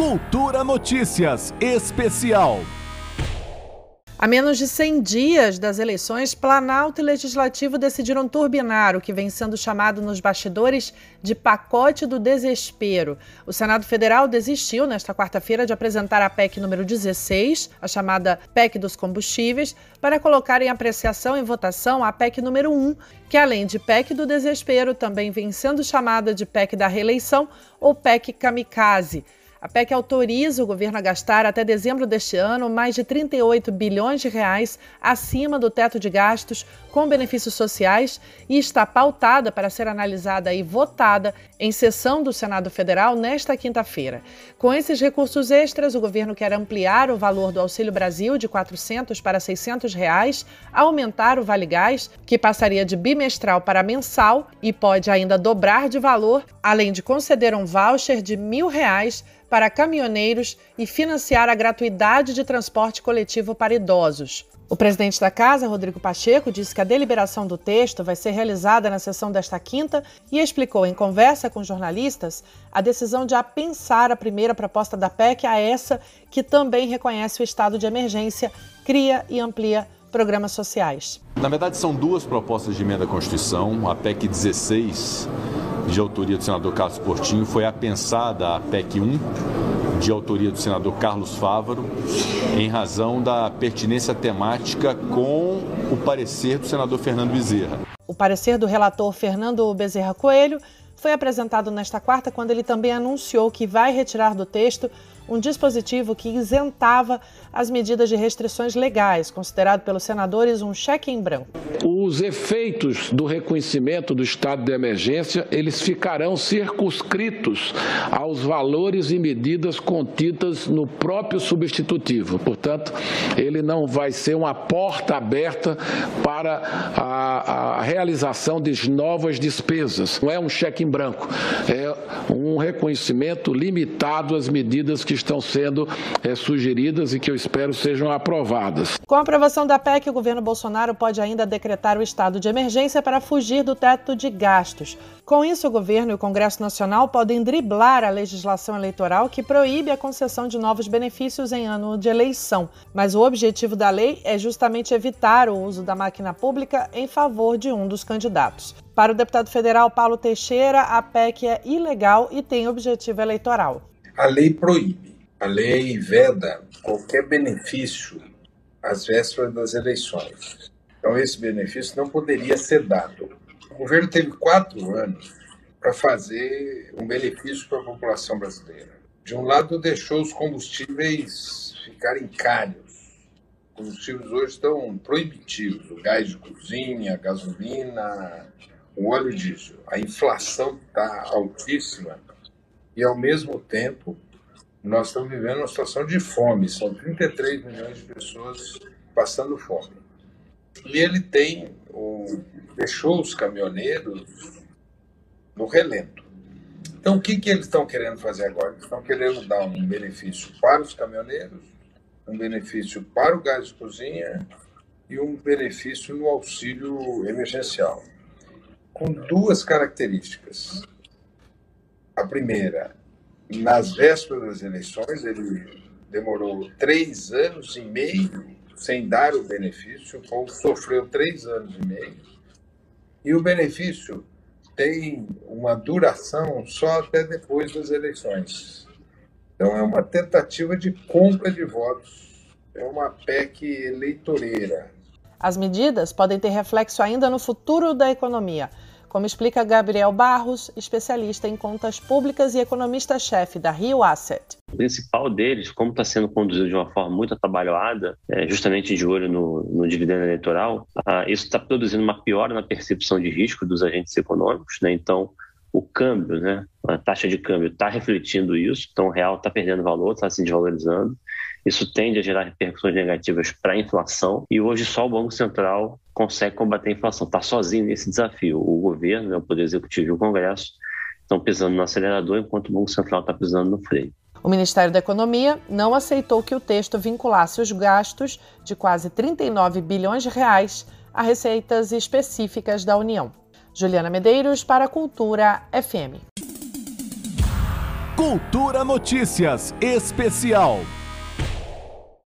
Cultura Notícias Especial. A menos de 100 dias das eleições, Planalto e Legislativo decidiram turbinar o que vem sendo chamado nos bastidores de pacote do desespero. O Senado Federal desistiu nesta quarta-feira de apresentar a PEC número 16, a chamada PEC dos combustíveis, para colocar em apreciação e votação a PEC número 1, que além de PEC do desespero, também vem sendo chamada de PEC da reeleição ou PEC kamikaze. A PEC autoriza o governo a gastar até dezembro deste ano mais de 38 bilhões de reais acima do teto de gastos com benefícios sociais e está pautada para ser analisada e votada em sessão do Senado Federal nesta quinta-feira. Com esses recursos extras, o governo quer ampliar o valor do Auxílio Brasil de 400 para 600 reais, aumentar o Vale Gás, que passaria de bimestral para mensal e pode ainda dobrar de valor, além de conceder um voucher de mil reais para caminhoneiros e financiar a gratuidade de transporte coletivo para idosos. O presidente da Casa, Rodrigo Pacheco, disse que a deliberação do texto vai ser realizada na sessão desta quinta e explicou em conversa com jornalistas a decisão de apensar a primeira proposta da PEC a essa que também reconhece o estado de emergência, cria e amplia programas sociais. Na verdade, são duas propostas de emenda à Constituição, a PEC 16 de autoria do senador Carlos Portinho, foi apensada a PEC 1, de autoria do senador Carlos Fávaro, em razão da pertinência temática com o parecer do senador Fernando Bezerra. O parecer do relator Fernando Bezerra Coelho foi apresentado nesta quarta, quando ele também anunciou que vai retirar do texto um dispositivo que isentava as medidas de restrições legais, considerado pelos senadores um cheque em branco. Os efeitos do reconhecimento do estado de emergência, eles ficarão circunscritos aos valores e medidas contidas no próprio substitutivo. Portanto, ele não vai ser uma porta aberta para a, a realização de novas despesas. Não é um cheque em branco, é um reconhecimento limitado às medidas que estão sendo é, sugeridas e que eu espero sejam aprovadas. Com a aprovação da PEC, o governo Bolsonaro pode ainda decretar o estado de emergência para fugir do teto de gastos. Com isso, o governo e o Congresso Nacional podem driblar a legislação eleitoral que proíbe a concessão de novos benefícios em ano de eleição. Mas o objetivo da lei é justamente evitar o uso da máquina pública em favor de um dos candidatos. Para o deputado federal Paulo Teixeira, a PEC é ilegal e tem objetivo eleitoral. A lei proíbe a lei veda qualquer benefício às vésperas das eleições. Então, esse benefício não poderia ser dado. O governo teve quatro anos para fazer um benefício para a população brasileira. De um lado, deixou os combustíveis ficarem caros. Os combustíveis hoje estão proibitivos: o gás de cozinha, a gasolina, o óleo diesel. A inflação está altíssima e, ao mesmo tempo, nós estamos vivendo uma situação de fome. São 33 milhões de pessoas passando fome. E ele tem o, deixou os caminhoneiros no relento. Então, o que, que eles estão querendo fazer agora? Eles estão querendo dar um benefício para os caminhoneiros, um benefício para o gás de cozinha e um benefício no auxílio emergencial, com duas características. A primeira nas vésperas das eleições, ele demorou três anos e meio sem dar o benefício, o povo sofreu três anos e meio, e o benefício tem uma duração só até depois das eleições. Então, é uma tentativa de compra de votos, é uma PEC eleitoreira. As medidas podem ter reflexo ainda no futuro da economia como explica Gabriel Barros, especialista em contas públicas e economista-chefe da Rio Asset. O principal deles, como está sendo conduzido de uma forma muito atabalhoada, é, justamente de olho no, no dividendo eleitoral, ah, isso está produzindo uma piora na percepção de risco dos agentes econômicos. Né? Então, o câmbio, né, a taxa de câmbio está refletindo isso, então o real está perdendo valor, está se desvalorizando. Isso tende a gerar repercussões negativas para a inflação e hoje só o Banco Central consegue combater a inflação, está sozinho nesse desafio. O governo, né, o Poder Executivo e o Congresso estão pisando no acelerador enquanto o Banco Central está pisando no freio. O Ministério da Economia não aceitou que o texto vinculasse os gastos de quase 39 bilhões de reais a receitas específicas da União. Juliana Medeiros para a Cultura FM. Cultura Notícias Especial.